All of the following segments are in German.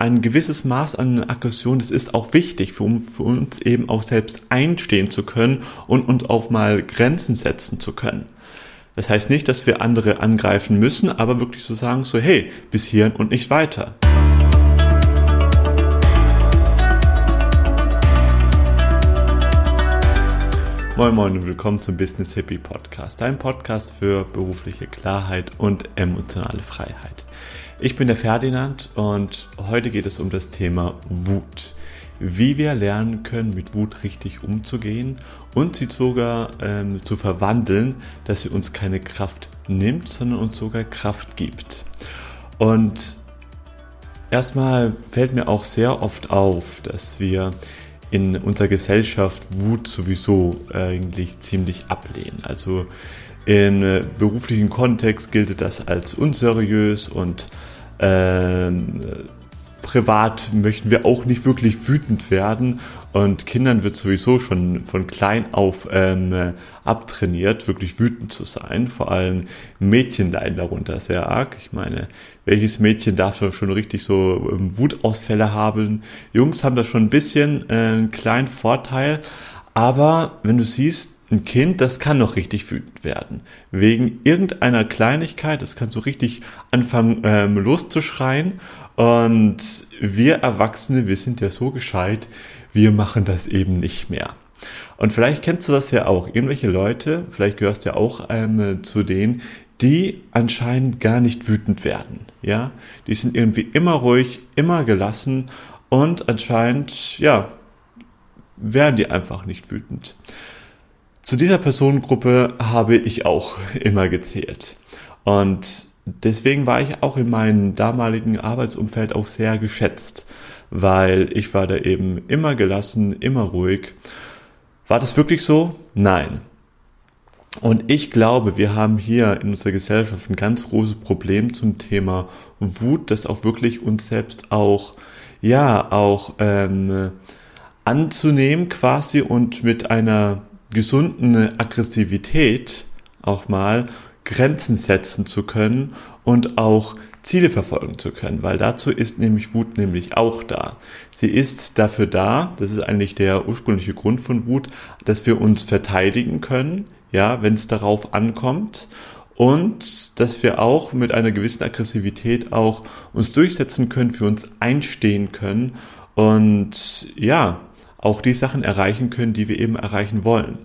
ein gewisses Maß an Aggression, das ist auch wichtig, für, für, uns eben auch selbst einstehen zu können und, und auch mal Grenzen setzen zu können. Das heißt nicht, dass wir andere angreifen müssen, aber wirklich zu so sagen, so hey, bis hierhin und nicht weiter. Moin Moin und willkommen zum Business Hippie Podcast, ein Podcast für berufliche Klarheit und emotionale Freiheit. Ich bin der Ferdinand und heute geht es um das Thema Wut. Wie wir lernen können, mit Wut richtig umzugehen und sie sogar ähm, zu verwandeln, dass sie uns keine Kraft nimmt, sondern uns sogar Kraft gibt. Und erstmal fällt mir auch sehr oft auf, dass wir in unserer Gesellschaft Wut sowieso eigentlich ziemlich ablehnen. Also in äh, beruflichen Kontext gilt das als unseriös und ähm, privat möchten wir auch nicht wirklich wütend werden und Kindern wird sowieso schon von klein auf ähm, abtrainiert, wirklich wütend zu sein. Vor allem Mädchen leiden darunter sehr arg. Ich meine, welches Mädchen darf schon richtig so ähm, Wutausfälle haben? Jungs haben da schon ein bisschen äh, einen kleinen Vorteil, aber wenn du siehst, ein Kind, das kann noch richtig wütend werden. Wegen irgendeiner Kleinigkeit, das kann so richtig anfangen ähm, loszuschreien. Und wir Erwachsene, wir sind ja so gescheit, wir machen das eben nicht mehr. Und vielleicht kennst du das ja auch. Irgendwelche Leute, vielleicht gehörst du ja auch ähm, zu denen, die anscheinend gar nicht wütend werden. Ja, die sind irgendwie immer ruhig, immer gelassen und anscheinend, ja, werden die einfach nicht wütend. Zu dieser Personengruppe habe ich auch immer gezählt. Und deswegen war ich auch in meinem damaligen Arbeitsumfeld auch sehr geschätzt, weil ich war da eben immer gelassen, immer ruhig. War das wirklich so? Nein. Und ich glaube, wir haben hier in unserer Gesellschaft ein ganz großes Problem zum Thema Wut, das auch wirklich uns selbst auch, ja, auch ähm, anzunehmen quasi und mit einer gesunden Aggressivität auch mal Grenzen setzen zu können und auch Ziele verfolgen zu können, weil dazu ist nämlich Wut nämlich auch da. Sie ist dafür da, das ist eigentlich der ursprüngliche Grund von Wut, dass wir uns verteidigen können, ja, wenn es darauf ankommt und dass wir auch mit einer gewissen Aggressivität auch uns durchsetzen können, für uns einstehen können und ja, auch die Sachen erreichen können, die wir eben erreichen wollen.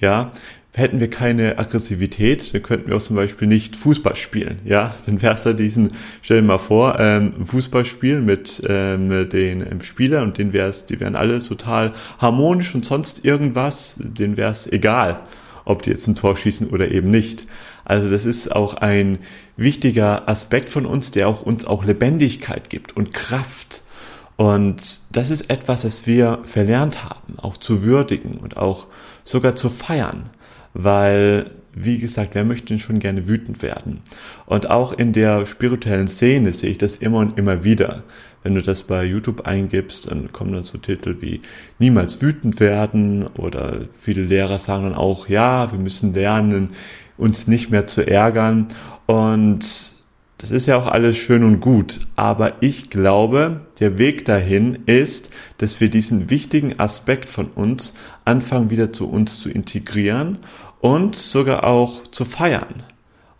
Ja, hätten wir keine Aggressivität, dann könnten wir auch zum Beispiel nicht Fußball spielen. Ja, dann wäre es da diesen, stell dir mal vor, ähm, Fußball spielen mit ähm, den ähm, Spielern und denen wäre es, die wären alle total harmonisch und sonst irgendwas, denen wäre es egal, ob die jetzt ein Tor schießen oder eben nicht. Also das ist auch ein wichtiger Aspekt von uns, der auch uns auch Lebendigkeit gibt und Kraft. Und das ist etwas, das wir verlernt haben, auch zu würdigen und auch sogar zu feiern, weil, wie gesagt, wer möchte denn schon gerne wütend werden? Und auch in der spirituellen Szene sehe ich das immer und immer wieder. Wenn du das bei YouTube eingibst, dann kommen dann so Titel wie niemals wütend werden oder viele Lehrer sagen dann auch, ja, wir müssen lernen, uns nicht mehr zu ärgern und das ist ja auch alles schön und gut, aber ich glaube, der Weg dahin ist, dass wir diesen wichtigen Aspekt von uns anfangen wieder zu uns zu integrieren und sogar auch zu feiern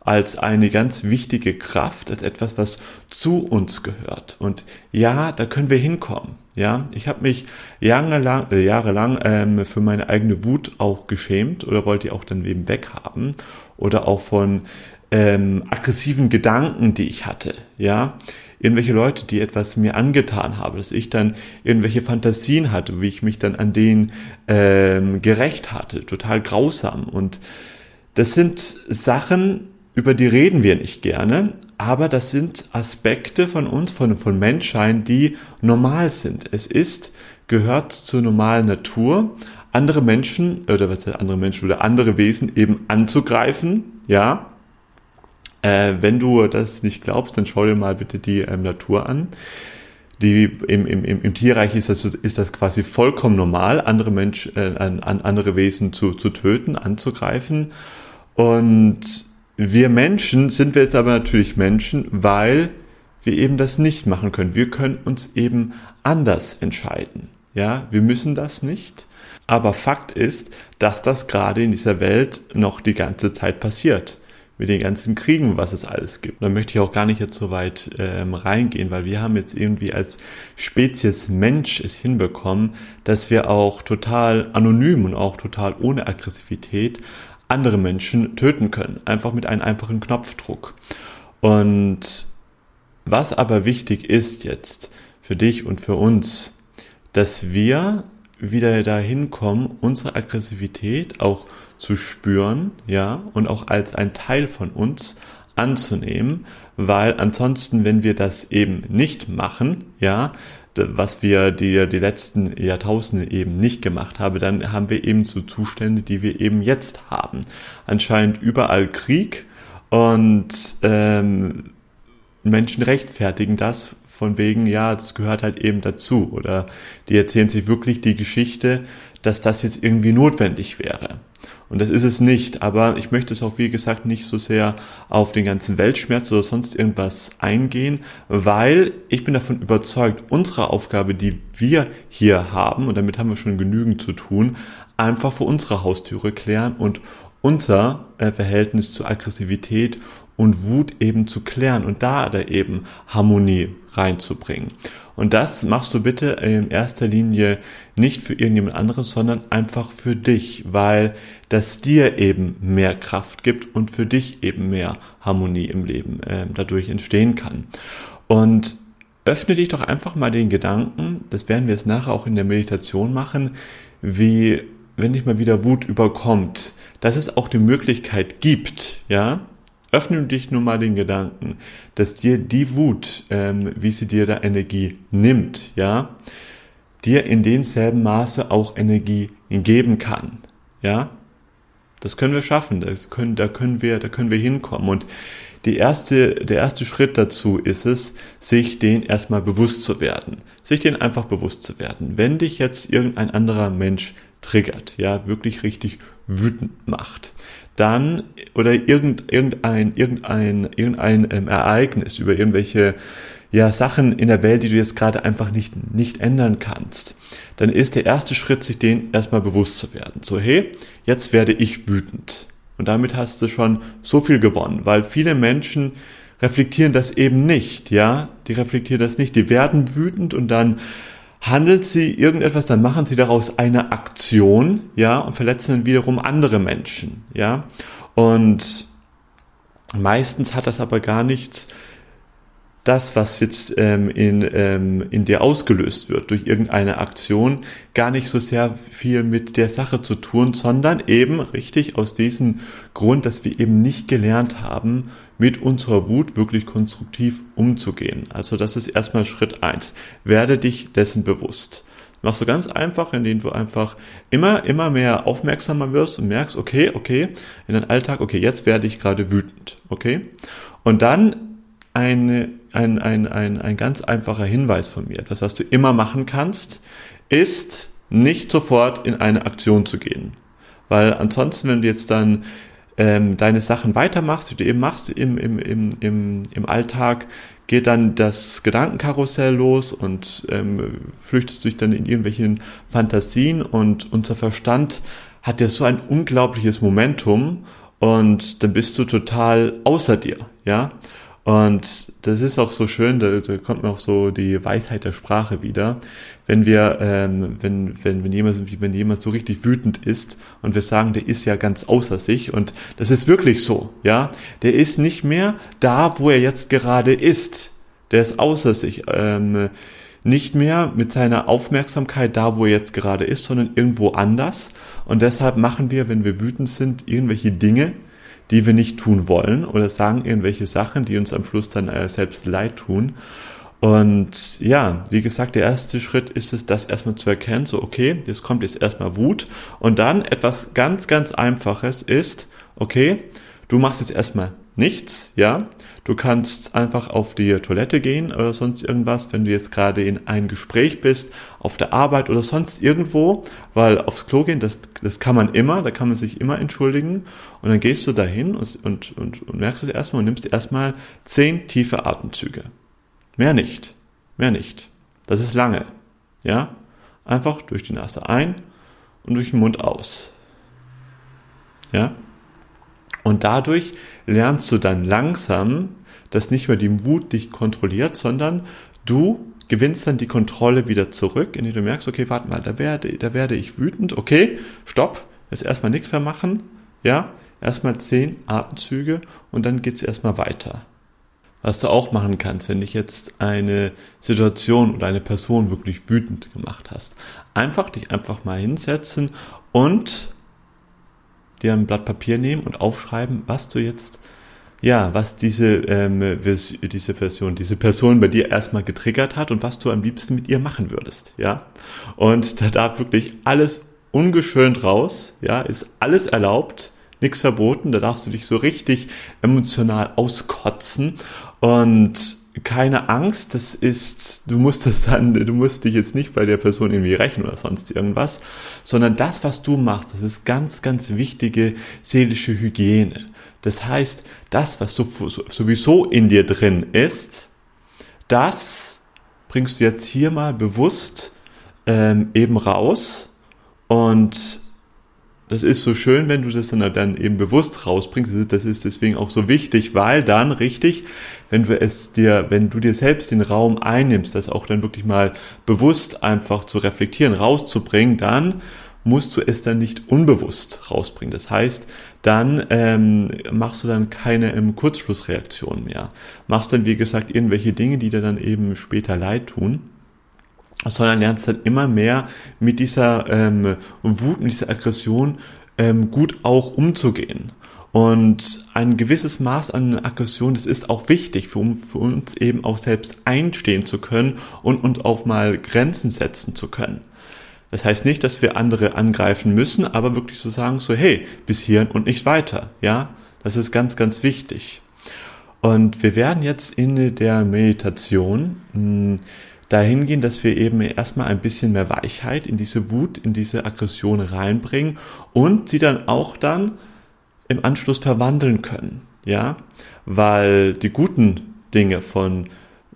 als eine ganz wichtige Kraft, als etwas, was zu uns gehört. Und ja, da können wir hinkommen. Ja, ich habe mich jahrelang, äh, jahrelang ähm, für meine eigene Wut auch geschämt oder wollte die auch dann eben weghaben oder auch von ähm, aggressiven Gedanken, die ich hatte, ja, irgendwelche Leute, die etwas mir angetan haben, dass ich dann irgendwelche Fantasien hatte, wie ich mich dann an denen ähm, gerecht hatte, total grausam. Und das sind Sachen, über die reden wir nicht gerne, aber das sind Aspekte von uns, von, von Menschsein, die normal sind. Es ist, gehört zur normalen Natur, andere Menschen, oder was heißt andere Menschen, oder andere Wesen eben anzugreifen, ja, äh, wenn du das nicht glaubst, dann schau dir mal bitte die ähm, Natur an. Die, im, im, im Tierreich ist das, ist das quasi vollkommen normal, andere Mensch, äh, an, an andere Wesen zu, zu töten, anzugreifen. Und wir Menschen sind wir jetzt aber natürlich Menschen, weil wir eben das nicht machen können. Wir können uns eben anders entscheiden. Ja, wir müssen das nicht. Aber Fakt ist, dass das gerade in dieser Welt noch die ganze Zeit passiert mit den ganzen Kriegen, was es alles gibt. Da möchte ich auch gar nicht jetzt so weit ähm, reingehen, weil wir haben jetzt irgendwie als Spezies Mensch es hinbekommen, dass wir auch total anonym und auch total ohne Aggressivität andere Menschen töten können. Einfach mit einem einfachen Knopfdruck. Und was aber wichtig ist jetzt für dich und für uns, dass wir wieder dahin kommen, unsere Aggressivität auch zu spüren, ja, und auch als ein Teil von uns anzunehmen, weil ansonsten, wenn wir das eben nicht machen, ja, was wir die, die letzten Jahrtausende eben nicht gemacht haben, dann haben wir eben so Zustände, die wir eben jetzt haben. Anscheinend überall Krieg und ähm, Menschen rechtfertigen das von wegen, ja, das gehört halt eben dazu. Oder die erzählen sich wirklich die Geschichte, dass das jetzt irgendwie notwendig wäre. Und das ist es nicht. Aber ich möchte es auch, wie gesagt, nicht so sehr auf den ganzen Weltschmerz oder sonst irgendwas eingehen, weil ich bin davon überzeugt, unsere Aufgabe, die wir hier haben, und damit haben wir schon genügend zu tun, einfach vor unserer Haustüre klären und unser äh, Verhältnis zur Aggressivität und Wut eben zu klären und da da eben Harmonie reinzubringen. Und das machst du bitte in erster Linie nicht für irgendjemand anderes, sondern einfach für dich, weil das dir eben mehr Kraft gibt und für dich eben mehr Harmonie im Leben äh, dadurch entstehen kann. Und öffne dich doch einfach mal den Gedanken, das werden wir jetzt nachher auch in der Meditation machen, wie wenn dich mal wieder Wut überkommt, dass es auch die Möglichkeit gibt, ja, öffne dich nur mal den Gedanken, dass dir die Wut, ähm, wie sie dir da Energie nimmt, ja, dir in denselben Maße auch Energie geben kann, ja. Das können wir schaffen, das können, da können wir, da können wir hinkommen und die erste, der erste Schritt dazu ist es, sich den erstmal bewusst zu werden. Sich den einfach bewusst zu werden. Wenn dich jetzt irgendein anderer Mensch triggert, ja, wirklich richtig wütend macht, dann oder irgend, irgendein, irgendein, irgendein ähm, Ereignis über irgendwelche ja, Sachen in der Welt, die du jetzt gerade einfach nicht, nicht ändern kannst, dann ist der erste Schritt, sich den erstmal bewusst zu werden. So, hey, jetzt werde ich wütend. Und damit hast du schon so viel gewonnen, weil viele Menschen reflektieren das eben nicht, ja, die reflektieren das nicht, die werden wütend und dann handelt sie irgendetwas, dann machen sie daraus eine Aktion, ja, und verletzen dann wiederum andere Menschen, ja. Und meistens hat das aber gar nichts das, was jetzt ähm, in, ähm, in dir ausgelöst wird durch irgendeine Aktion, gar nicht so sehr viel mit der Sache zu tun, sondern eben richtig aus diesem Grund, dass wir eben nicht gelernt haben, mit unserer Wut wirklich konstruktiv umzugehen. Also das ist erstmal Schritt eins. Werde dich dessen bewusst. Machst du ganz einfach, indem du einfach immer, immer mehr aufmerksamer wirst und merkst, okay, okay, in deinem Alltag, okay, jetzt werde ich gerade wütend, okay? Und dann eine, ein, ein, ein, ein ganz einfacher Hinweis von mir. Etwas, was du immer machen kannst, ist nicht sofort in eine Aktion zu gehen. Weil ansonsten, wenn du jetzt dann ähm, deine Sachen weitermachst, die du eben machst im, im, im, im, im Alltag, geht dann das Gedankenkarussell los und ähm, flüchtest dich dann in irgendwelchen Fantasien und unser Verstand hat ja so ein unglaubliches Momentum und dann bist du total außer dir, ja. Und das ist auch so schön, da, da kommt mir auch so die Weisheit der Sprache wieder. Wenn wir, ähm, wenn, wenn, wenn jemand, wenn jemand so richtig wütend ist und wir sagen, der ist ja ganz außer sich und das ist wirklich so, ja. Der ist nicht mehr da, wo er jetzt gerade ist. Der ist außer sich. Ähm, nicht mehr mit seiner Aufmerksamkeit da, wo er jetzt gerade ist, sondern irgendwo anders. Und deshalb machen wir, wenn wir wütend sind, irgendwelche Dinge, die wir nicht tun wollen oder sagen irgendwelche Sachen, die uns am Schluss dann äh, selbst leid tun. Und ja, wie gesagt, der erste Schritt ist es, das erstmal zu erkennen, so okay, jetzt kommt jetzt erstmal Wut und dann etwas ganz, ganz Einfaches ist, okay, du machst jetzt erstmal nichts, ja. Du kannst einfach auf die Toilette gehen oder sonst irgendwas, wenn du jetzt gerade in einem Gespräch bist, auf der Arbeit oder sonst irgendwo, weil aufs Klo gehen, das, das kann man immer, da kann man sich immer entschuldigen. Und dann gehst du dahin und, und, und, und merkst es erstmal und nimmst erstmal zehn tiefe Atemzüge. Mehr nicht. Mehr nicht. Das ist lange. Ja? Einfach durch die Nase ein und durch den Mund aus. Ja? Und dadurch lernst du dann langsam, dass nicht mehr die Wut dich kontrolliert, sondern du gewinnst dann die Kontrolle wieder zurück, indem du merkst, okay, warte mal, da werde, da werde ich wütend, okay, stopp, jetzt erstmal nichts mehr machen, ja, erstmal zehn Atemzüge und dann geht's erstmal weiter. Was du auch machen kannst, wenn dich jetzt eine Situation oder eine Person wirklich wütend gemacht hast, einfach dich einfach mal hinsetzen und dir ein Blatt Papier nehmen und aufschreiben, was du jetzt ja, was diese, ähm, diese Version, diese Person bei dir erstmal getriggert hat und was du am liebsten mit ihr machen würdest, ja. Und da darf wirklich alles ungeschönt raus, ja, ist alles erlaubt, nichts verboten, da darfst du dich so richtig emotional auskotzen. Und keine Angst, das ist, du musst das dann, du musst dich jetzt nicht bei der Person irgendwie rächen oder sonst irgendwas, sondern das, was du machst, das ist ganz, ganz wichtige seelische Hygiene. Das heißt, das, was sowieso in dir drin ist, das bringst du jetzt hier mal bewusst ähm, eben raus und das ist so schön, wenn du das dann, dann eben bewusst rausbringst. Das ist deswegen auch so wichtig, weil dann richtig, wenn du es dir, wenn du dir selbst den Raum einnimmst, das auch dann wirklich mal bewusst einfach zu reflektieren, rauszubringen, dann musst du es dann nicht unbewusst rausbringen. Das heißt, dann ähm, machst du dann keine ähm, Kurzschlussreaktion mehr. Machst dann, wie gesagt, irgendwelche Dinge, die dir dann eben später leid tun sondern lernst dann immer mehr mit dieser ähm, Wut, mit dieser Aggression ähm, gut auch umzugehen. Und ein gewisses Maß an Aggression, das ist auch wichtig, für, für uns eben auch selbst einstehen zu können und, und auch mal Grenzen setzen zu können. Das heißt nicht, dass wir andere angreifen müssen, aber wirklich zu so sagen, so hey, bis hierhin und nicht weiter. Ja, das ist ganz, ganz wichtig. Und wir werden jetzt in der Meditation mh, dahin gehen, dass wir eben erstmal ein bisschen mehr Weichheit in diese Wut, in diese Aggression reinbringen und sie dann auch dann im Anschluss verwandeln können. Ja, weil die guten Dinge von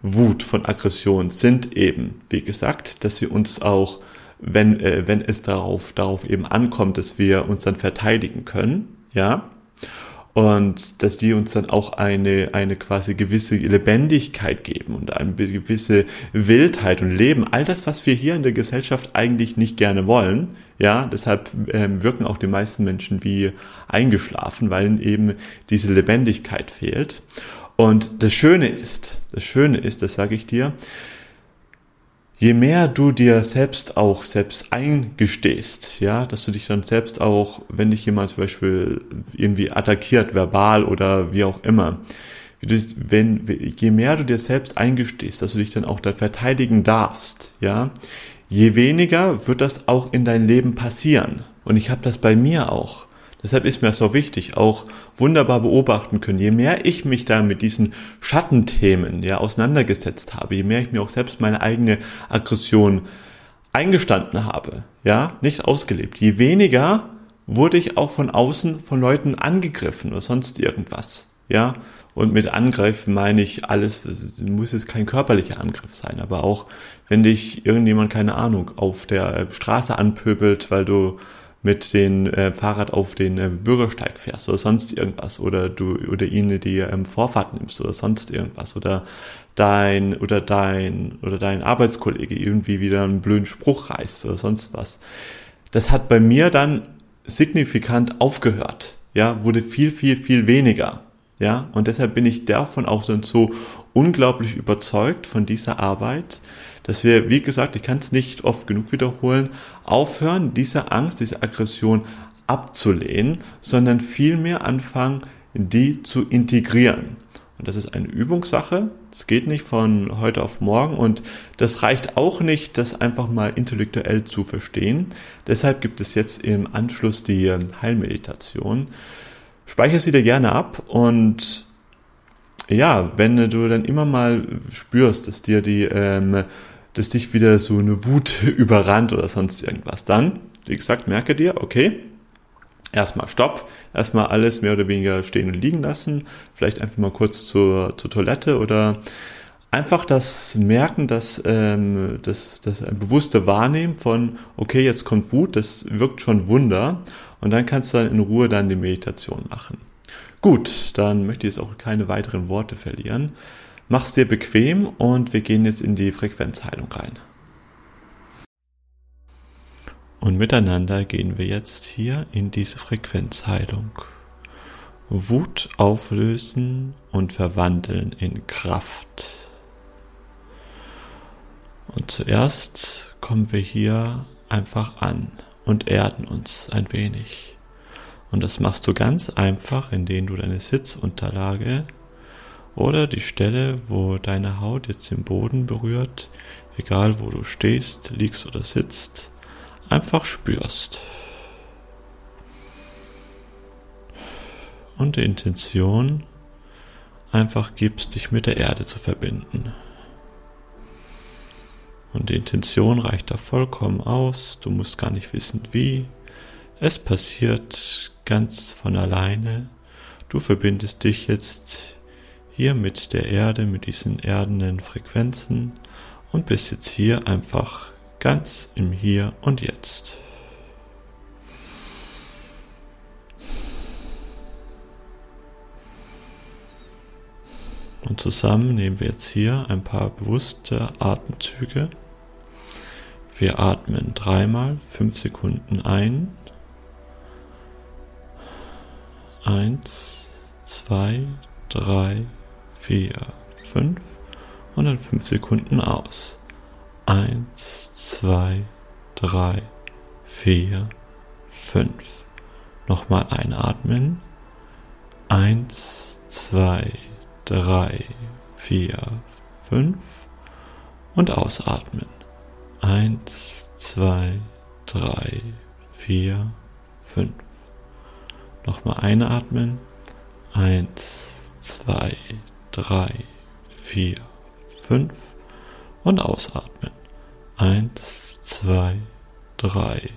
Wut, von Aggression sind eben, wie gesagt, dass sie uns auch, wenn, äh, wenn es darauf, darauf eben ankommt, dass wir uns dann verteidigen können, ja, und dass die uns dann auch eine, eine quasi gewisse Lebendigkeit geben und eine gewisse Wildheit und Leben. All das, was wir hier in der Gesellschaft eigentlich nicht gerne wollen. Ja, deshalb ähm, wirken auch die meisten Menschen wie eingeschlafen, weil ihnen eben diese Lebendigkeit fehlt. Und das Schöne ist, das Schöne ist, das sage ich dir, je mehr du dir selbst auch selbst eingestehst, ja, dass du dich dann selbst auch, wenn dich jemand zum Beispiel irgendwie attackiert, verbal oder wie auch immer, wenn, je mehr du dir selbst eingestehst, dass du dich dann auch da verteidigen darfst, ja, je weniger wird das auch in dein Leben passieren. Und ich habe das bei mir auch. Deshalb ist mir das so wichtig, auch wunderbar beobachten können. Je mehr ich mich da mit diesen Schattenthemen ja auseinandergesetzt habe, je mehr ich mir auch selbst meine eigene Aggression eingestanden habe, ja, nicht ausgelebt, je weniger wurde ich auch von außen von Leuten angegriffen oder sonst irgendwas, ja. Und mit Angriffen meine ich alles, muss jetzt kein körperlicher Angriff sein, aber auch wenn dich irgendjemand, keine Ahnung, auf der Straße anpöbelt, weil du mit dem äh, Fahrrad auf den äh, Bürgersteig fährst oder sonst irgendwas oder du oder ihnen die ähm, Vorfahrt nimmst oder sonst irgendwas oder dein oder dein oder dein Arbeitskollege irgendwie wieder einen blöden Spruch reißt oder sonst was. Das hat bei mir dann signifikant aufgehört. Ja, wurde viel, viel, viel weniger. Ja, und deshalb bin ich davon auch so unglaublich überzeugt von dieser Arbeit, dass wir, wie gesagt, ich kann es nicht oft genug wiederholen, aufhören, diese Angst, diese Aggression abzulehnen, sondern vielmehr anfangen, die zu integrieren. Und das ist eine Übungssache. Das geht nicht von heute auf morgen und das reicht auch nicht, das einfach mal intellektuell zu verstehen. Deshalb gibt es jetzt im Anschluss die Heilmeditation. Speicher sie dir gerne ab und ja, wenn du dann immer mal spürst, dass dir die ähm, dass dich wieder so eine Wut überrannt oder sonst irgendwas. Dann, wie gesagt, merke dir, okay, erstmal Stopp, erstmal alles mehr oder weniger stehen und liegen lassen, vielleicht einfach mal kurz zur, zur Toilette oder einfach das Merken, dass ähm, das, das bewusste Wahrnehmen von, okay, jetzt kommt Wut, das wirkt schon Wunder und dann kannst du dann in Ruhe dann die Meditation machen. Gut, dann möchte ich jetzt auch keine weiteren Worte verlieren. Mach's dir bequem und wir gehen jetzt in die Frequenzheilung rein. Und miteinander gehen wir jetzt hier in diese Frequenzheilung. Wut auflösen und verwandeln in Kraft. Und zuerst kommen wir hier einfach an und erden uns ein wenig. Und das machst du ganz einfach, indem du deine Sitzunterlage oder die Stelle, wo deine Haut jetzt den Boden berührt, egal wo du stehst, liegst oder sitzt, einfach spürst. Und die Intention einfach gibst, dich mit der Erde zu verbinden. Und die Intention reicht da vollkommen aus, du musst gar nicht wissen wie. Es passiert ganz von alleine. Du verbindest dich jetzt hier mit der Erde, mit diesen erdenden Frequenzen und bist jetzt hier einfach ganz im Hier und Jetzt. Und zusammen nehmen wir jetzt hier ein paar bewusste Atemzüge. Wir atmen dreimal fünf Sekunden ein. Eins, zwei, drei, vier, fünf und dann fünf Sekunden aus. Eins, zwei, drei, vier, fünf. Nochmal einatmen. Eins, zwei, drei, vier, fünf und ausatmen. Eins, zwei, drei, vier, fünf. Nochmal einatmen. Eins, zwei, drei, vier, fünf und ausatmen. Eins, zwei, drei,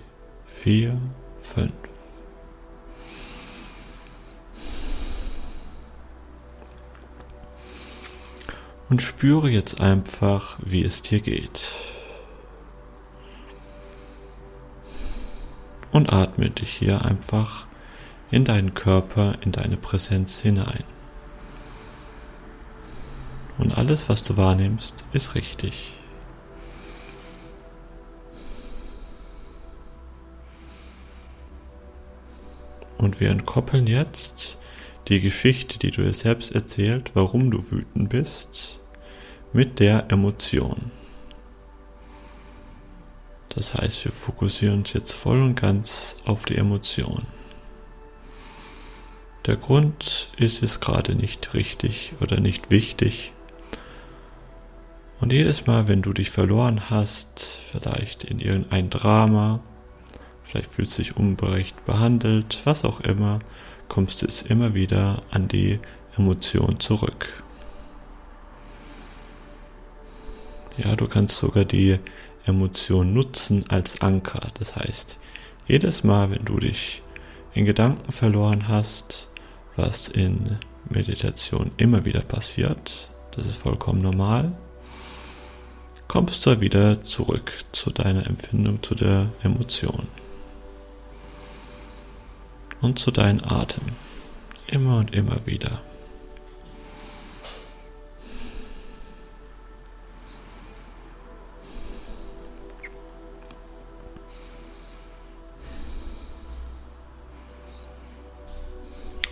vier, fünf. Und spüre jetzt einfach, wie es dir geht. Und atme dich hier einfach in deinen Körper, in deine Präsenz hinein. Und alles, was du wahrnimmst, ist richtig. Und wir entkoppeln jetzt die Geschichte, die du dir selbst erzählt, warum du wütend bist, mit der Emotion. Das heißt, wir fokussieren uns jetzt voll und ganz auf die Emotion. Der Grund ist jetzt gerade nicht richtig oder nicht wichtig. Und jedes Mal, wenn du dich verloren hast, vielleicht in irgendein Drama, vielleicht fühlst du dich unberecht behandelt, was auch immer, kommst du jetzt immer wieder an die Emotion zurück. Ja, du kannst sogar die Emotion nutzen als Anker. Das heißt, jedes Mal, wenn du dich in Gedanken verloren hast, was in Meditation immer wieder passiert, das ist vollkommen normal, kommst du wieder zurück zu deiner Empfindung, zu der Emotion und zu deinem Atem. Immer und immer wieder.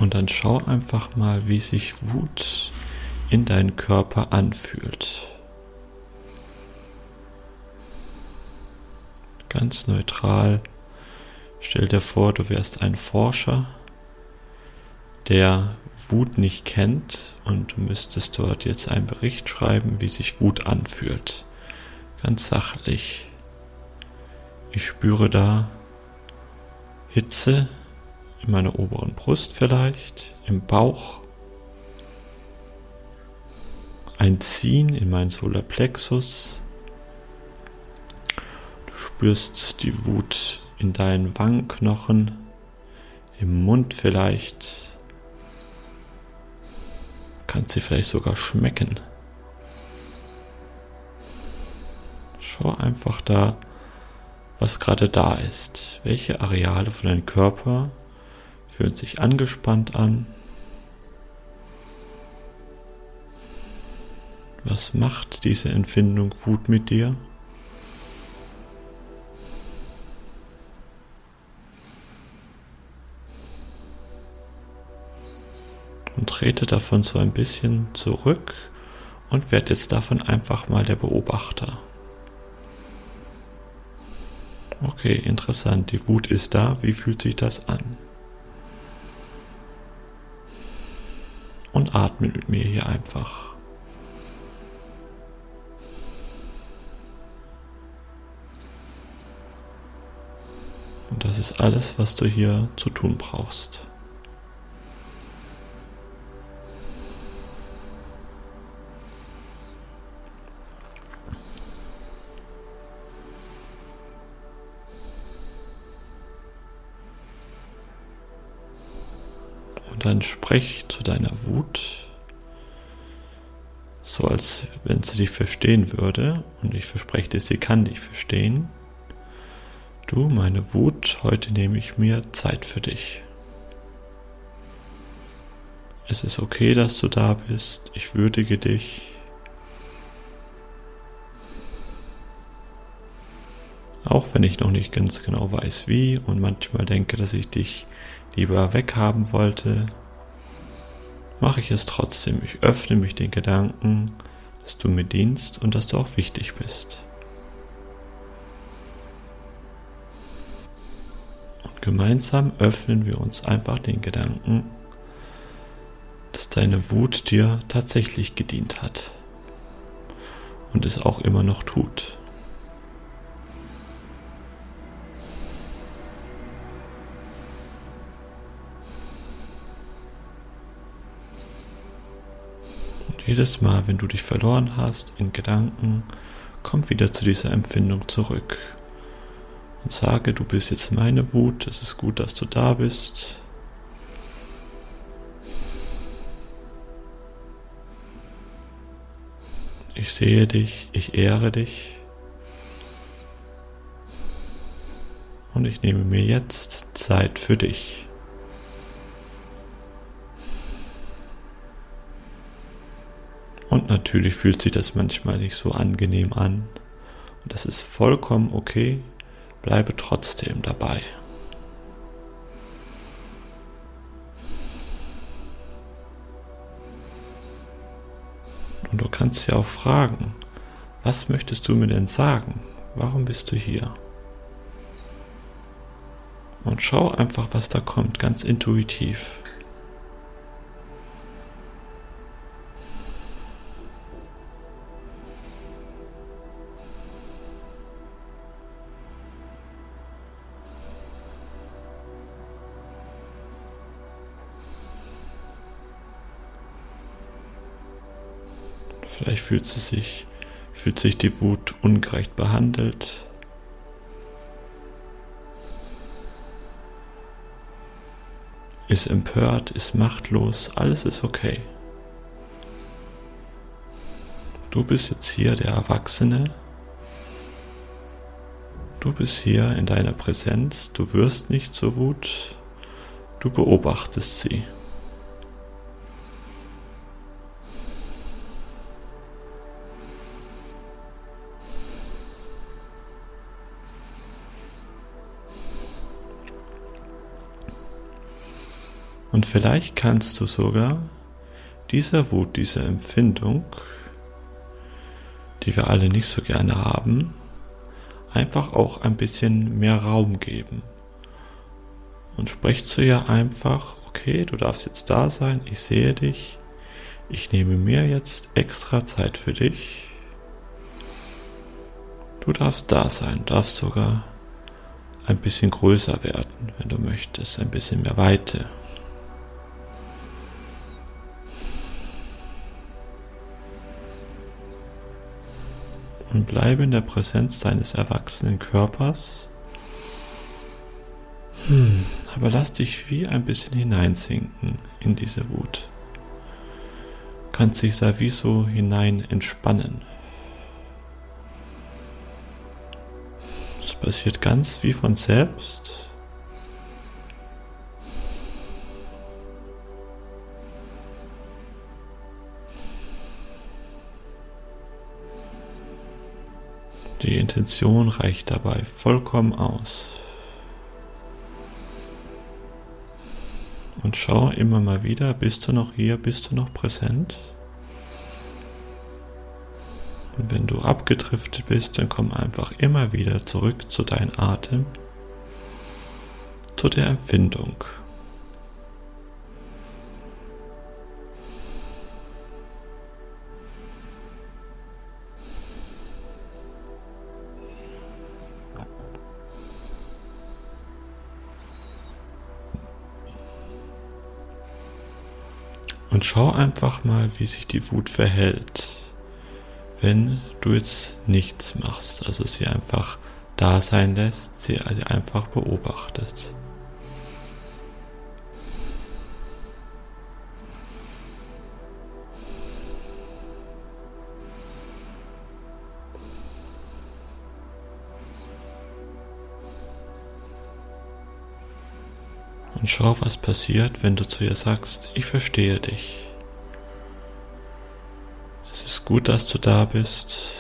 Und dann schau einfach mal, wie sich Wut in deinem Körper anfühlt. Ganz neutral Stell dir vor, du wärst ein Forscher, der Wut nicht kennt und du müsstest dort jetzt einen Bericht schreiben, wie sich Wut anfühlt. Ganz sachlich. Ich spüre da Hitze in meiner oberen Brust vielleicht, im Bauch, ein Ziehen in meinen Solarplexus. Du spürst die Wut in deinen Wangenknochen, im Mund vielleicht. Kannst sie vielleicht sogar schmecken. Schau einfach da, was gerade da ist. Welche Areale von deinem Körper fühlen sich angespannt an? Was macht diese Empfindung Wut mit dir? Und trete davon so ein bisschen zurück und werde jetzt davon einfach mal der Beobachter. Okay, interessant. Die Wut ist da. Wie fühlt sich das an? Und atme mit mir hier einfach. Und das ist alles, was du hier zu tun brauchst. Dann sprech zu deiner Wut, so als wenn sie dich verstehen würde. Und ich verspreche dir, sie kann dich verstehen. Du, meine Wut, heute nehme ich mir Zeit für dich. Es ist okay, dass du da bist. Ich würdige dich. Auch wenn ich noch nicht ganz genau weiß wie und manchmal denke, dass ich dich lieber weghaben wollte, mache ich es trotzdem. Ich öffne mich den Gedanken, dass du mir dienst und dass du auch wichtig bist. Und gemeinsam öffnen wir uns einfach den Gedanken, dass deine Wut dir tatsächlich gedient hat und es auch immer noch tut. Jedes Mal, wenn du dich verloren hast in Gedanken, komm wieder zu dieser Empfindung zurück und sage, du bist jetzt meine Wut, es ist gut, dass du da bist. Ich sehe dich, ich ehre dich und ich nehme mir jetzt Zeit für dich. Natürlich fühlt sich das manchmal nicht so angenehm an. Und das ist vollkommen okay. Bleibe trotzdem dabei. Und du kannst ja auch fragen, was möchtest du mir denn sagen? Warum bist du hier? Und schau einfach, was da kommt, ganz intuitiv. Vielleicht fühlt sie sich, fühlt sich die Wut ungerecht behandelt. Ist empört, ist machtlos, alles ist okay. Du bist jetzt hier der Erwachsene. Du bist hier in deiner Präsenz. Du wirst nicht zur Wut. Du beobachtest sie. Und vielleicht kannst du sogar dieser Wut, dieser Empfindung, die wir alle nicht so gerne haben, einfach auch ein bisschen mehr Raum geben. Und sprich zu ihr einfach, okay, du darfst jetzt da sein, ich sehe dich, ich nehme mir jetzt extra Zeit für dich. Du darfst da sein, darfst sogar ein bisschen größer werden, wenn du möchtest, ein bisschen mehr Weite. Und bleibe in der Präsenz deines erwachsenen Körpers. Hm, aber lass dich wie ein bisschen hineinsinken in diese Wut. Kannst dich da wie so hinein entspannen. passiert ganz wie von selbst. Die Intention reicht dabei vollkommen aus. Und schau immer mal wieder, bist du noch hier, bist du noch präsent? Und wenn du abgedriftet bist, dann komm einfach immer wieder zurück zu deinem Atem, zu der Empfindung. Und schau einfach mal, wie sich die Wut verhält, wenn du jetzt nichts machst, also sie einfach da sein lässt, sie einfach beobachtet. Und schau, was passiert, wenn du zu ihr sagst, ich verstehe dich. Es ist gut, dass du da bist.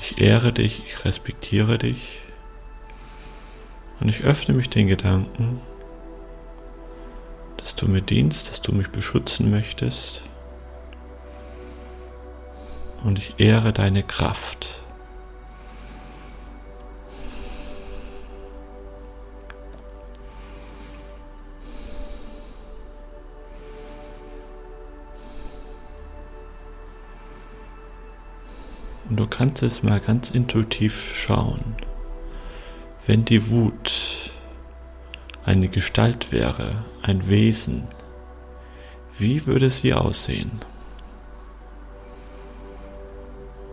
Ich ehre dich, ich respektiere dich. Und ich öffne mich den Gedanken, dass du mir dienst, dass du mich beschützen möchtest. Und ich ehre deine Kraft. Und du kannst es mal ganz intuitiv schauen. Wenn die Wut eine Gestalt wäre, ein Wesen, wie würde sie aussehen?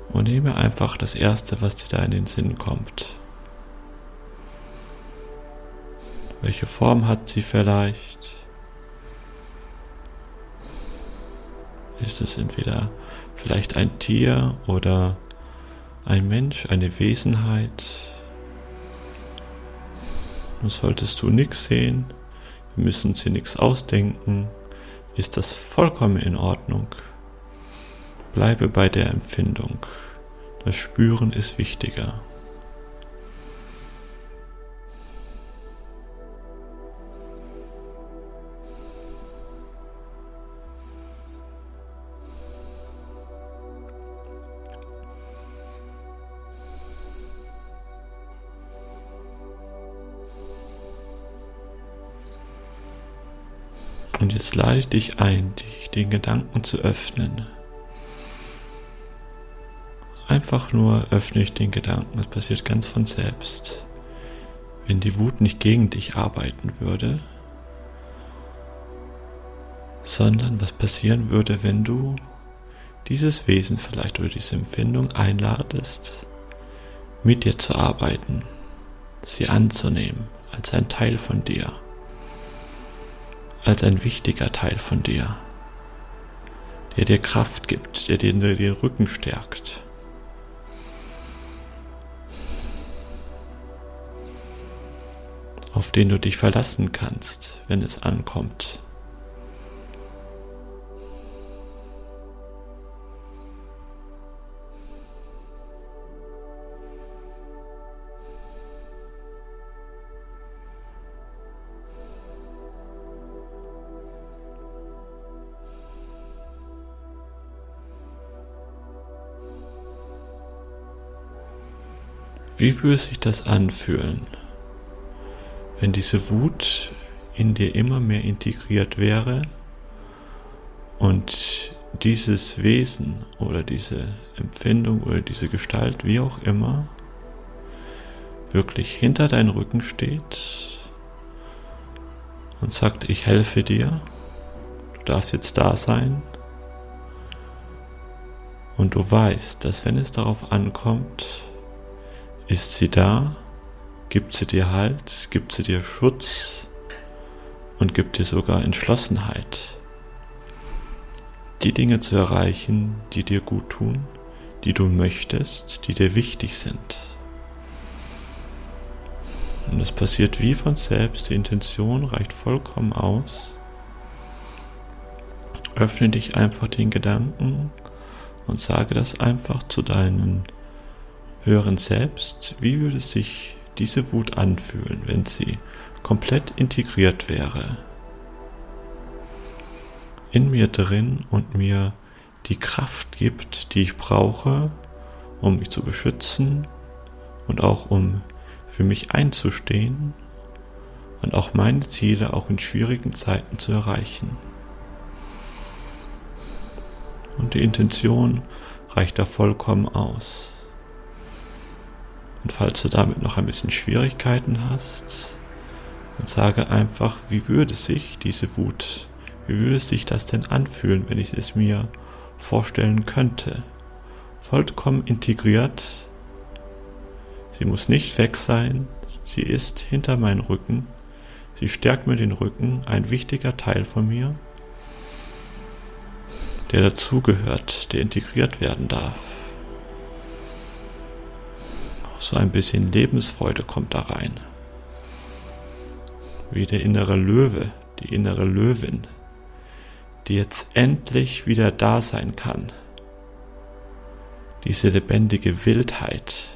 Und nehme einfach das Erste, was dir da in den Sinn kommt. Welche Form hat sie vielleicht? Ist es entweder vielleicht ein Tier oder ein Mensch, eine Wesenheit. Nun solltest du nichts sehen, wir müssen uns hier nichts ausdenken, ist das vollkommen in Ordnung. Bleibe bei der Empfindung. Das Spüren ist wichtiger. Und jetzt lade ich dich ein, dich den Gedanken zu öffnen. Einfach nur öffne ich den Gedanken, es passiert ganz von selbst. Wenn die Wut nicht gegen dich arbeiten würde, sondern was passieren würde, wenn du dieses Wesen vielleicht oder diese Empfindung einladest, mit dir zu arbeiten, sie anzunehmen als ein Teil von dir als ein wichtiger Teil von dir, der dir Kraft gibt, der dir den Rücken stärkt. auf den du dich verlassen kannst, wenn es ankommt. Wie würde sich das anfühlen, wenn diese Wut in dir immer mehr integriert wäre und dieses Wesen oder diese Empfindung oder diese Gestalt, wie auch immer, wirklich hinter deinen Rücken steht und sagt, ich helfe dir, du darfst jetzt da sein. Und du weißt, dass wenn es darauf ankommt, ist sie da? Gibt sie dir Halt? Gibt sie dir Schutz? Und gibt dir sogar Entschlossenheit, die Dinge zu erreichen, die dir gut tun, die du möchtest, die dir wichtig sind. Und es passiert wie von selbst, die Intention reicht vollkommen aus. Öffne dich einfach den Gedanken und sage das einfach zu deinem höheren Selbst. Wie würde sich diese Wut anfühlen, wenn sie komplett integriert wäre? In mir drin und mir die Kraft gibt, die ich brauche, um mich zu beschützen und auch um für mich einzustehen und auch meine Ziele auch in schwierigen Zeiten zu erreichen. Und die Intention reicht da vollkommen aus. Und falls du damit noch ein bisschen Schwierigkeiten hast, dann sage einfach, wie würde sich diese Wut, wie würde sich das denn anfühlen, wenn ich es mir vorstellen könnte? Vollkommen integriert Sie muss nicht weg sein, sie ist hinter meinem Rücken, sie stärkt mir den Rücken, ein wichtiger Teil von mir, der dazugehört, der integriert werden darf. So ein bisschen Lebensfreude kommt da rein. Wie der innere Löwe, die innere Löwin, die jetzt endlich wieder da sein kann. Diese lebendige Wildheit,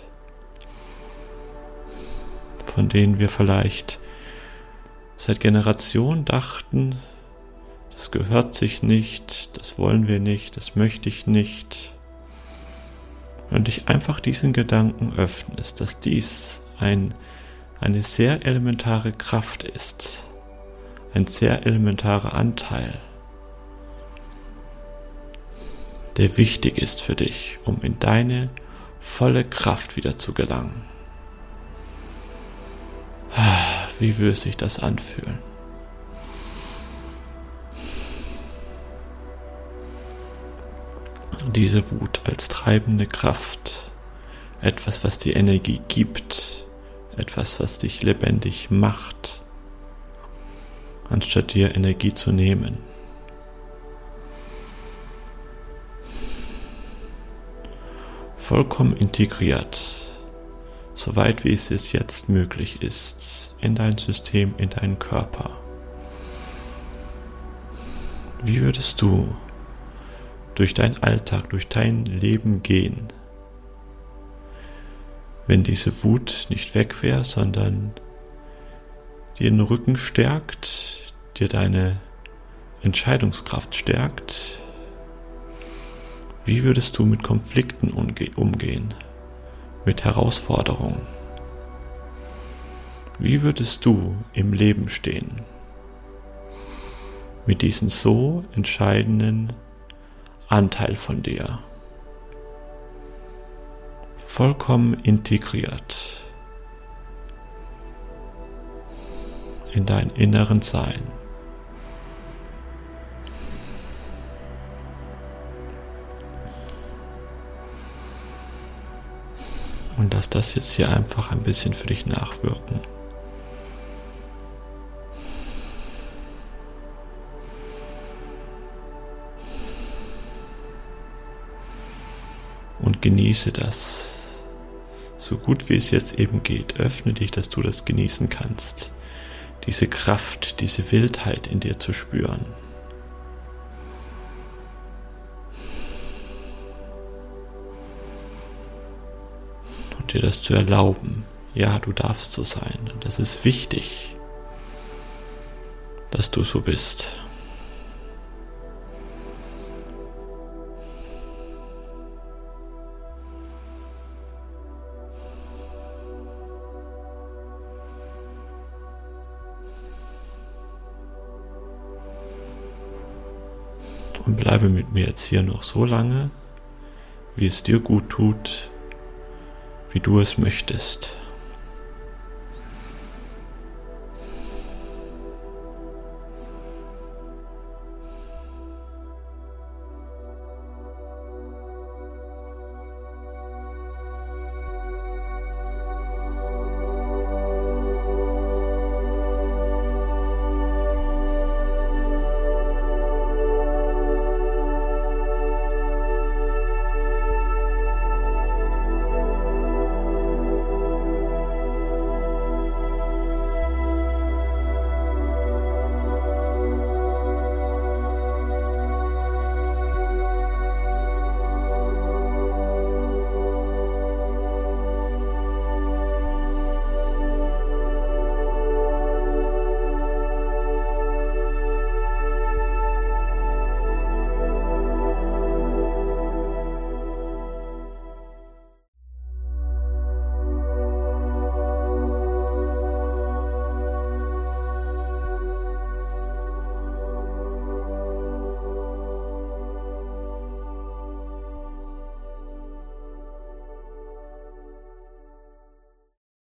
von denen wir vielleicht seit Generationen dachten, das gehört sich nicht, das wollen wir nicht, das möchte ich nicht. Und dich einfach diesen Gedanken öffnest, dass dies ein, eine sehr elementare Kraft ist, ein sehr elementarer Anteil, der wichtig ist für dich, um in deine volle Kraft wieder zu gelangen. Wie würde sich das anfühlen? Diese Wut als treibende Kraft, etwas, was dir Energie gibt, etwas, was dich lebendig macht, anstatt dir Energie zu nehmen. Vollkommen integriert. Soweit wie es jetzt möglich ist, in dein System, in deinen Körper. Wie würdest du durch deinen Alltag, durch dein Leben gehen, wenn diese Wut nicht weg wäre, sondern dir den Rücken stärkt, dir deine Entscheidungskraft stärkt? Wie würdest du mit Konflikten umgehen? mit Herausforderungen. Wie würdest du im Leben stehen? Mit diesem so entscheidenden Anteil von dir. Vollkommen integriert in dein inneren Sein. Und lass das jetzt hier einfach ein bisschen für dich nachwirken. Und genieße das. So gut wie es jetzt eben geht, öffne dich, dass du das genießen kannst. Diese Kraft, diese Wildheit in dir zu spüren. dir das zu erlauben. Ja, du darfst so sein. Das ist wichtig, dass du so bist. Bleibe mit mir jetzt hier noch so lange, wie es dir gut tut, wie du es möchtest.